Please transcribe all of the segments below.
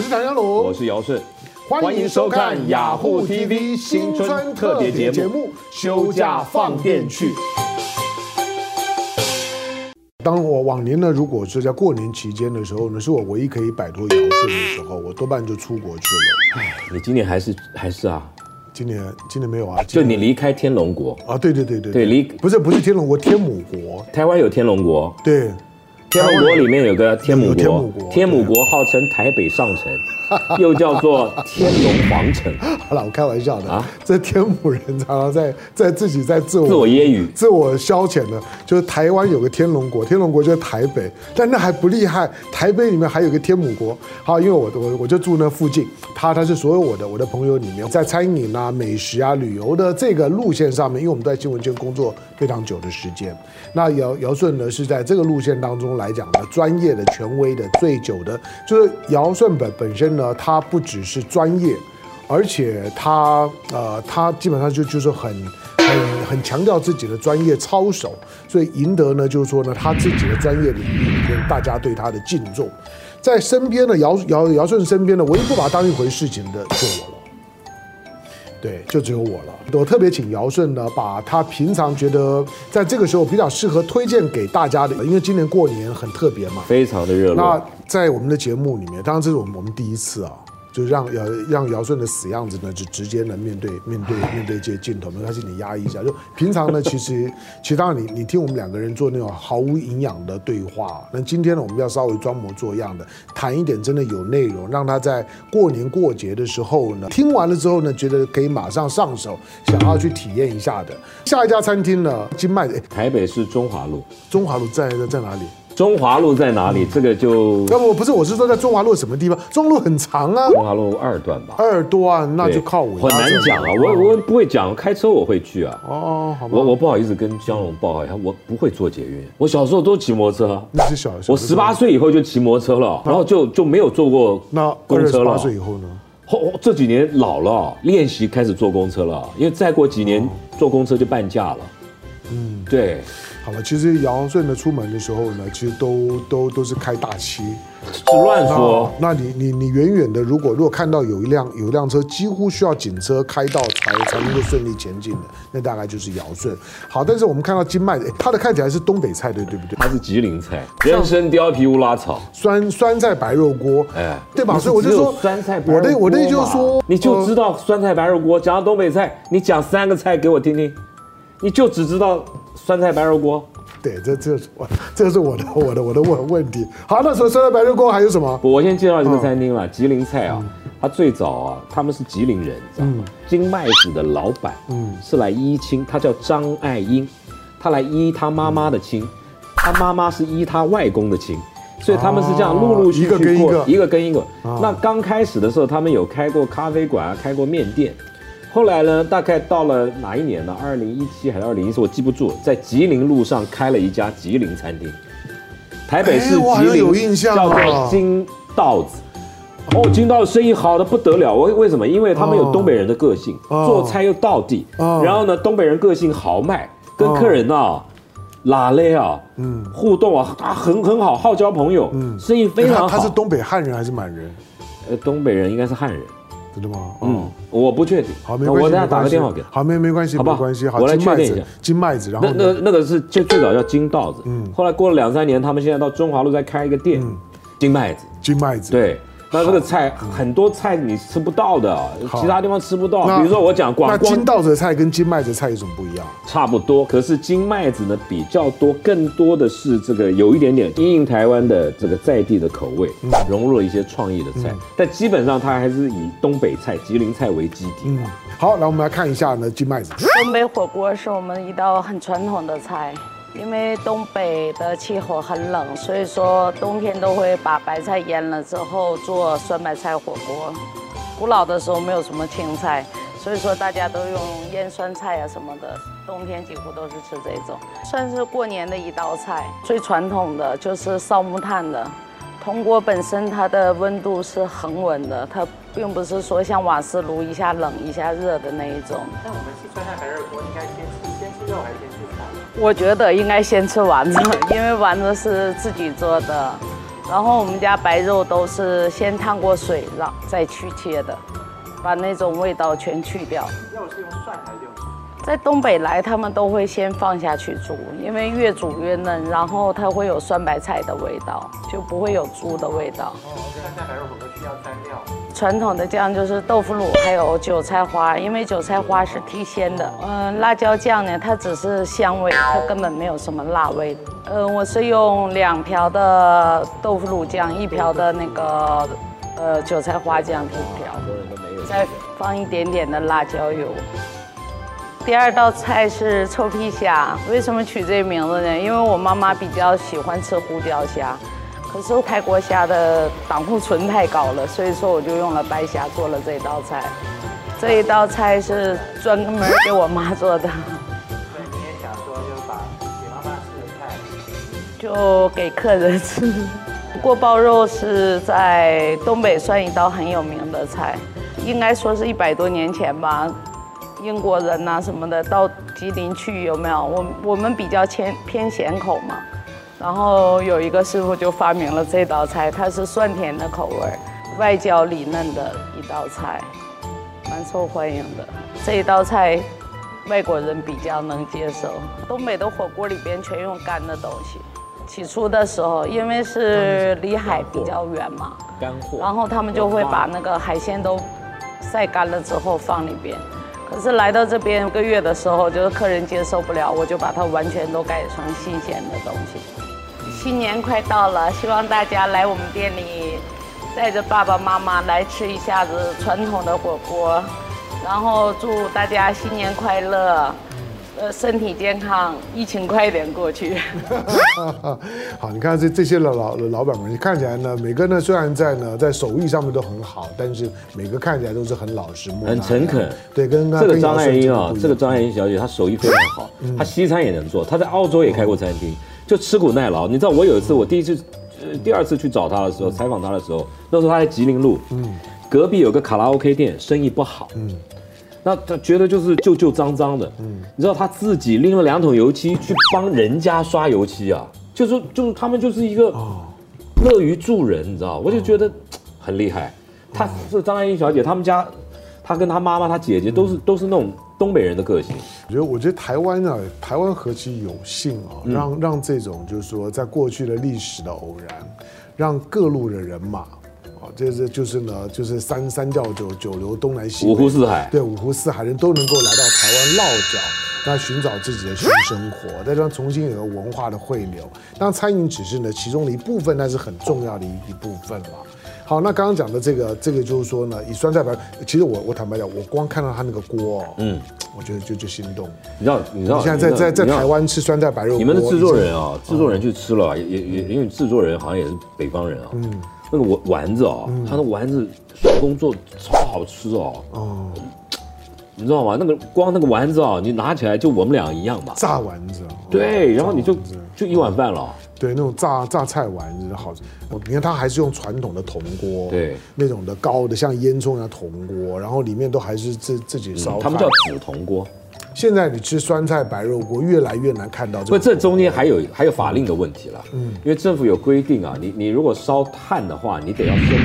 我是唐湘龙，我是姚顺，欢迎收看雅虎 TV 新春特别节目《休假放电去》。当我往年呢，如果是在过年期间的时候呢，是我唯一可以摆脱姚顺的时候，我多半就出国去了。哎，你今年还是还是啊？今年今年没有啊？就你离开天龙国啊？对对对对对，离不是不是天龙国，天母国。台湾有天龙国？对。天龙国里面有个天母国，天母国号称台北上城，又叫做天龙皇城。好了，我开玩笑的啊。这天母人常常在在自己在自我自我揶揄、自我消遣的，就是台湾有个天龙国，天龙国就是台北，但那还不厉害。台北里面还有个天母国。好，因为我我我就住那附近，他他是所有我的我的朋友里面，在餐饮啊、美食啊、旅游的这个路线上面，因为我们在新闻圈工作非常久的时间，那姚姚顺呢是在这个路线当中。来讲的，专业的、权威的、最久的，就是姚顺本本身呢，他不只是专业，而且他呃，他基本上就就是很很很强调自己的专业操守，所以赢得呢，就是说呢，他自己的专业领域里面，大家对他的敬重，在身边的姚姚姚顺身边呢，唯一不把他当一回事情的就我了。对，就只有我了。我特别请姚顺呢，把他平常觉得在这个时候比较适合推荐给大家的，因为今年过年很特别嘛，非常的热闹。那在我们的节目里面，当然这是我们我们第一次啊。就让姚让姚顺的死样子呢，就直接呢面对面对 面对这些镜头，没关系，你压抑一下。就平常呢，其实其实当然你你听我们两个人做那种毫无营养的对话，那今天呢，我们要稍微装模作样的谈一点真的有内容，让他在过年过节的时候呢，听完了之后呢，觉得可以马上上手，想要去体验一下的。下一家餐厅呢，金麦的，台北市中华路，中华路在在在哪里？中华路在哪里？这个就要不不是，我是说在中华路什么地方？中华路很长啊，中华路二段吧。二段那就靠我。很难讲啊，我我不会讲，开车我会去啊。哦，好吧。我我不好意思跟江龙报告一下，我不会坐捷运。我小时候都骑摩托车。那是小时候。我十八岁以后就骑摩托车了，然后就就没有坐过那公车了。十八岁以后呢？后这几年老了，练习开始坐公车了，因为再过几年坐公车就半价了。嗯，对。好了，其实尧舜的出门的时候呢，其实都都都是开大七，是乱说。那，那你你你远远的，如果如果看到有一辆有一辆车几乎需要警车开道才才能够顺利前进的，那大概就是尧舜。好，但是我们看到金麦，它的看起来是东北菜的，对不对？它是吉林菜，人参貂皮乌拉草，酸酸菜白肉锅，哎，对吧？所以我就说酸菜白肉锅。我的我的意思就是说，你就知道酸菜白肉锅。讲到东北菜，你讲三个菜给我听听，你就只知道酸菜白肉锅。对，这这是我，这是我的我的我的问问题。好，那除了酸菜白肉锅还有什么？我先介绍这个餐厅了，吉林菜啊。他最早啊，他们是吉林人，知道吗？金麦子的老板，嗯，是来依亲，他叫张爱英，他来依他妈妈的亲，他妈妈是依他外公的亲，所以他们是这样陆陆续续过，一个跟一个，一个跟一个。那刚开始的时候，他们有开过咖啡馆啊，开过面店。后来呢，大概到了哪一年呢？二零一七还是二零一四？我记不住。在吉林路上开了一家吉林餐厅，台北市吉林有印象，叫做金稻子。哦，金稻子生意好的不得了。为为什么？因为他们有东北人的个性，做菜又到地。然后呢，东北人个性豪迈，跟客人啊拉嘞啊，嗯，互动啊，他很很好，好交朋友，嗯，生意非常好。他是东北汉人还是满人？呃，东北人应该是汉人。真的吗？嗯，我不确定。好，没关系，我等下打个电话给他。好，没没关系，好吧，没关系。好，我来确定一下。金麦子，然后那那那个是最最早叫金稻子，嗯，后来过了两三年，他们现在到中华路再开一个店，金麦子，金麦子，对。那这个菜很多菜你吃不到的，其他地方吃不到。比如说我讲广，那金稻子菜跟金麦子菜有什么不一样？差不多，可是金麦子呢比较多，更多的是这个有一点点因应台湾的这个在地的口味，融入了一些创意的菜。但基本上它还是以东北菜、吉林菜为基底。嗯，好，来我们来看一下呢，金麦子。东北火锅是我们一道很传统的菜。因为东北的气候很冷，所以说冬天都会把白菜腌了之后做酸白菜火锅。古老的时候没有什么青菜，所以说大家都用腌酸菜啊什么的。冬天几乎都是吃这种，算是过年的一道菜。最传统的就是烧木炭的，铜锅本身它的温度是恒温的，它并不是说像瓦斯炉一下冷一下热的那一种。那我们吃酸菜白肉锅应该先吃先吃肉还是先？我觉得应该先吃丸子，因为丸子是自己做的，然后我们家白肉都是先烫过水，然后再去切的，把那种味道全去掉。肉是用蒜还是用？在东北来，他们都会先放下去煮，因为越煮越嫩，然后它会有酸白菜的味道，就不会有猪的味道。哦，酸菜白肉火锅需要蘸料。传统的酱就是豆腐乳，还有韭菜花，因为韭菜花是提鲜的。嗯，辣椒酱呢，它只是香味，它根本没有什么辣味。嗯，我是用两瓢的豆腐乳酱，一瓢的那个呃韭菜花酱一瓢，再放一点点的辣椒油。第二道菜是臭皮虾，为什么取这个名字呢？因为我妈妈比较喜欢吃胡椒虾，可是泰国虾的胆固醇太高了，所以说我就用了白虾做了这道菜。这一道菜是专门给我妈做的。所以你也想说，就把给妈妈吃的菜，就给客人吃。锅包肉是在东北算一道很有名的菜，应该说是一百多年前吧。英国人呐、啊、什么的到吉林去有没有？我我们比较偏偏咸口嘛，然后有一个师傅就发明了这道菜，它是酸甜的口味，外焦里嫩的一道菜，蛮受欢迎的。这一道菜外国人比较能接受。东北的火锅里边全用干的东西。起初的时候，因为是离海比较远嘛，干货，然后他们就会把那个海鲜都晒干了之后放里边。可是来到这边一个月的时候，就是客人接受不了，我就把它完全都改成新鲜的东西。新年快到了，希望大家来我们店里，带着爸爸妈妈来吃一下子传统的火锅，然后祝大家新年快乐。呃，身体健康，疫情快一点过去。好，你看这这些老老老板们，你看起来呢，每个呢虽然在呢在手艺上面都很好，但是每个看起来都是很老实、很诚恳。对，跟这个张爱英啊，这个张爱英小姐她手艺非常好，她西餐也能做，她在澳洲也开过餐厅，就吃苦耐劳。你知道我有一次，我第一次、呃、第二次去找他的时候，采访他的时候，那时候他在吉林路，嗯，隔壁有个卡拉 OK 店，生意不好，嗯。那他觉得就是旧旧脏脏的，嗯，你知道他自己拎了两桶油漆去帮人家刷油漆啊，就是就是他们就是一个乐于助人，你知道，我就觉得很厉害。她是张爱英小姐，他们家，她跟她妈妈、她姐姐都是都是那种东北人的个性。我觉得我觉得台湾啊，台湾何其有幸啊，让让这种就是说在过去的历史的偶然，让各路的人马。这是就是呢，就是三三教九九流东南西北，五湖四海，对五湖四海人都能够来到台湾落脚，那寻找自己的新生活，再让重新有个文化的汇流。当餐饮只是呢其中的一部分，那是很重要的一一部分嘛。好，那刚刚讲的这个这个就是说呢，以酸菜白，其实我我坦白讲，我光看到它那个锅，哦嗯，我觉得就就心动。你知道你知道，你现在在在在台湾吃酸菜白肉，你们的制作人啊，制作人去吃了，也也因为制作人好像也是北方人啊，嗯。那个丸丸子哦，他的丸子手工做超好吃哦。哦，你知道吗？那个光那个丸子啊，你拿起来就我们俩一样吧。炸丸子。对，然后你就就一碗饭了。对，那种炸炸菜丸子好。你看它还是用传统的铜锅，对，那种的高的像烟囱一样铜锅，然后里面都还是自自己烧。他们叫紫铜锅。现在你吃酸菜白肉锅越来越难看到这个。不，这中间还有还有法令的问题了。嗯，因为政府有规定啊，你你如果烧炭的话，你得要申请，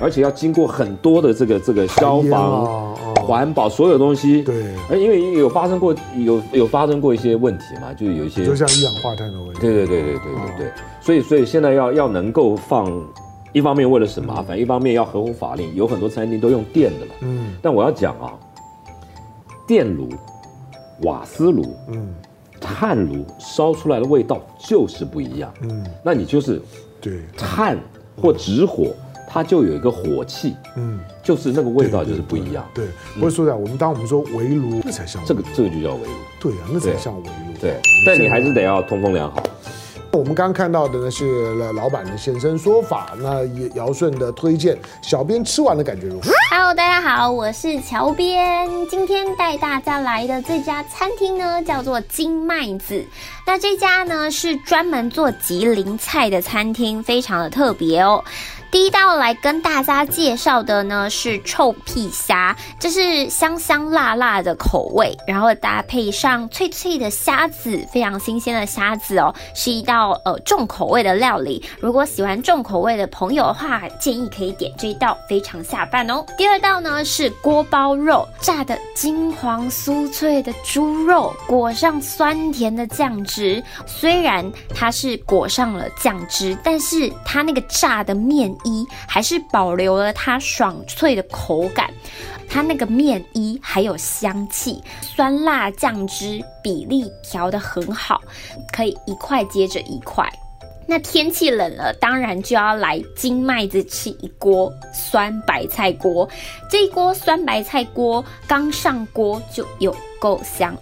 而且要经过很多的这个这个消防、环保所有东西。对，因为有发生过有有发生过一些问题嘛，就有一些就像一氧化碳的问题。对对对对对对对，所以所以现在要要能够放，一方面为了省麻烦，一方面要合乎法令，有很多餐厅都用电的了。嗯，但我要讲啊，电炉。瓦斯炉，嗯，炭炉烧出来的味道就是不一样，嗯，那你就是，对，炭或直火，它就有一个火气，嗯，就是那个味道就是不一样，对。不是说的，我们当我们说围炉，那才像这个，这个就叫围炉，对啊，那才像围炉，对。但你还是得要通风良好。我们刚刚看到的呢是老板的现身说法，那尧舜的推荐，小编吃完的感觉如何？Hello，大家好，我是乔编，今天带大家来的这家餐厅呢叫做金麦子，那这家呢是专门做吉林菜的餐厅，非常的特别哦。第一道来跟大家介绍的呢是臭屁虾，这是香香辣辣的口味，然后搭配上脆脆的虾子，非常新鲜的虾子哦，是一道呃重口味的料理。如果喜欢重口味的朋友的话，建议可以点这一道，非常下饭哦。第二道呢是锅包肉，炸的金黄酥脆的猪肉，裹上酸甜的酱汁。虽然它是裹上了酱汁，但是它那个炸的面衣还是保留了它爽脆的口感，它那个面衣还有香气，酸辣酱汁比例调得很好，可以一块接着一块。那天气冷了，当然就要来金麦子吃一锅酸白菜锅。这一锅酸白菜锅刚上锅就有够香，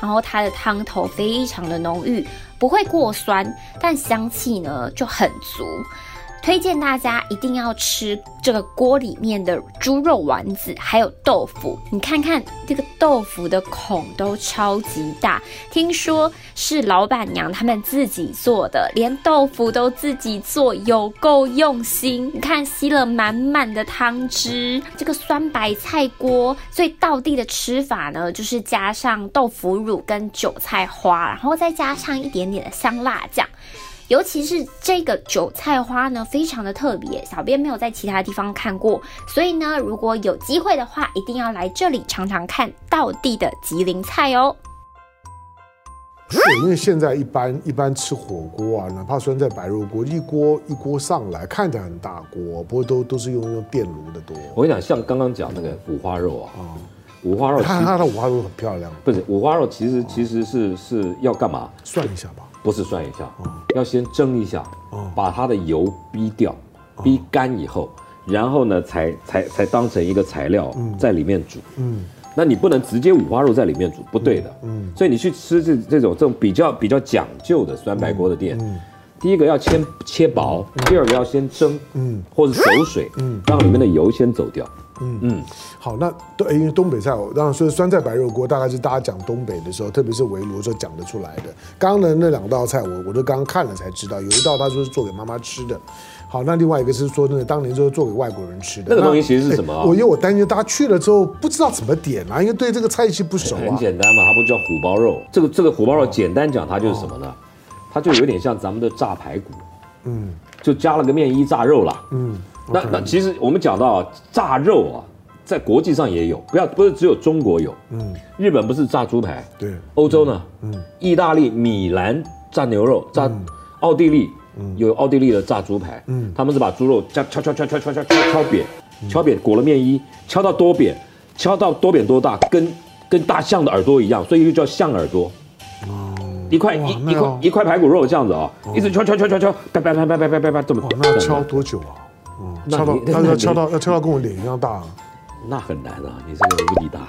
然后它的汤头非常的浓郁。不会过酸，但香气呢就很足。推荐大家一定要吃这个锅里面的猪肉丸子，还有豆腐。你看看这个豆腐的孔都超级大，听说是老板娘他们自己做的，连豆腐都自己做，有够用心。你看吸了满满的汤汁，这个酸白菜锅最道地的吃法呢，就是加上豆腐乳跟韭菜花，然后再加上一点点的香辣酱。尤其是这个韭菜花呢，非常的特别，小编没有在其他地方看过，所以呢，如果有机会的话，一定要来这里尝尝看道地的吉林菜哦。对，因为现在一般一般吃火锅啊，哪怕酸菜白肉锅，一锅一锅上来，看起来很大锅，不过都都是用用电炉的多。我跟你讲，像刚刚讲那个五花肉啊，啊、嗯，五花肉，看它的五花肉很漂亮。不是五花肉，其实其实是是要干嘛？涮一下吧。不是涮一下，要先蒸一下，把它的油逼掉，逼干以后，然后呢，才才才当成一个材料在里面煮。嗯，那你不能直接五花肉在里面煮，不对的。嗯，所以你去吃这这种这种比较比较讲究的酸白锅的店，第一个要切切薄，第二个要先蒸，嗯，或者走水，嗯，让里面的油先走掉。嗯嗯，好，那对，因为东北菜，我当然说酸菜白肉锅，大概是大家讲东北的时候，特别是围炉时候讲得出来的。刚刚的那两道菜，我我都刚刚看了才知道，有一道他说是做给妈妈吃的。好，那另外一个是说那个当年就是做给外国人吃的。那个东西其实是什么？我因为我担心大家去了之后不知道怎么点啊，因为对这个菜系不熟啊。很简单嘛，它不叫虎包肉。这个这个虎包肉，简单讲它就是什么呢？它就有点像咱们的炸排骨，嗯，就加了个面衣炸肉了。嗯，那那其实我们讲到炸肉啊。在国际上也有，不要不是只有中国有，嗯，日本不是炸猪排，对，欧洲呢，嗯，意大利米兰炸牛肉，炸，奥地利，嗯，有奥地利的炸猪排，嗯，他们是把猪肉这样敲敲敲敲敲敲敲敲扁，敲扁裹了面衣，敲到多扁，敲到多扁多大，跟跟大象的耳朵一样，所以就叫象耳朵，哦，一块一一块一块排骨肉这样子啊，一直敲敲敲敲敲，叭叭叭叭叭叭叭这么，那敲多久啊？嗯，敲到要要敲到要敲到跟我脸一样大。那很难啊！你这个无敌大，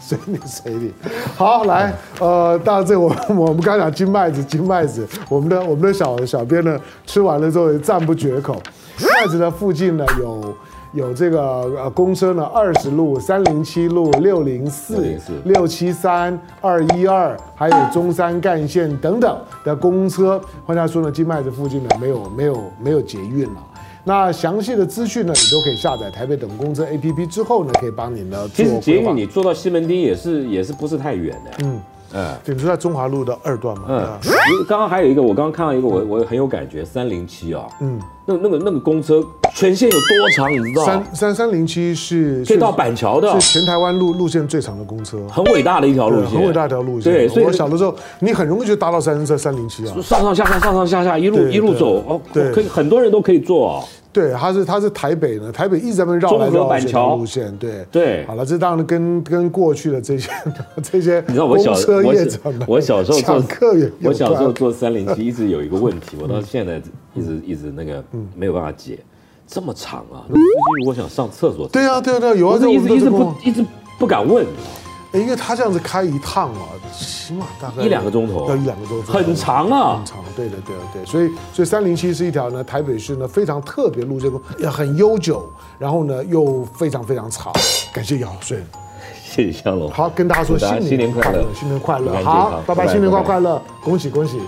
随你随你。好，来，呃，当然这我我们刚讲金麦子，金麦子，我们的我们的小小编呢吃完了之后也赞不绝口。麦子的附近呢有有这个呃公车呢二十路、三零七路、六零四、六七三、二一二，还有中山干线等等的公车。换句话说呢，金麦子附近呢没有没有没有捷运了。那详细的资讯呢，你都可以下载台北等公车 APP 之后呢，可以帮你呢。其实捷运你坐到西门町也是也是不是太远的。嗯嗯，对，你说在中华路的二段嘛。嗯，刚刚还有一个，我刚刚看到一个，我我很有感觉，三零七啊。嗯，那那个那个公车全线有多长？你知道？三三三零七是可以到板桥的，是全台湾路路线最长的公车，很伟大的一条路线，很伟大的一条路线。对，所以我小的时候你很容易就搭到三三三零七啊，上上下下上上下下一路一路走哦，对，可以很多人都可以坐哦。对，它是它是台北的，台北一直在那边绕来绕去的路线，对对。好了，这当然跟跟过去的这些这些你知道我小我我小时候坐客运，我小时候坐三零七一直有一个问题，我到现在一直一直那个没有办法解，这么长啊，那如果想上厕所，对啊对啊对啊，有啊，一直一直不一直不敢问。因为他这样子开一趟啊，起码大概一两个钟头，要一两个钟头，很长啊，很长。对的，对的，对。所以，所以三零七是一条呢，台北市呢非常特别路线，也很悠久，然后呢又非常非常长。感谢姚顺，谢谢香龙。好，跟大家说新年快乐，新年快乐，好，拜拜，新年快快乐，恭喜恭喜。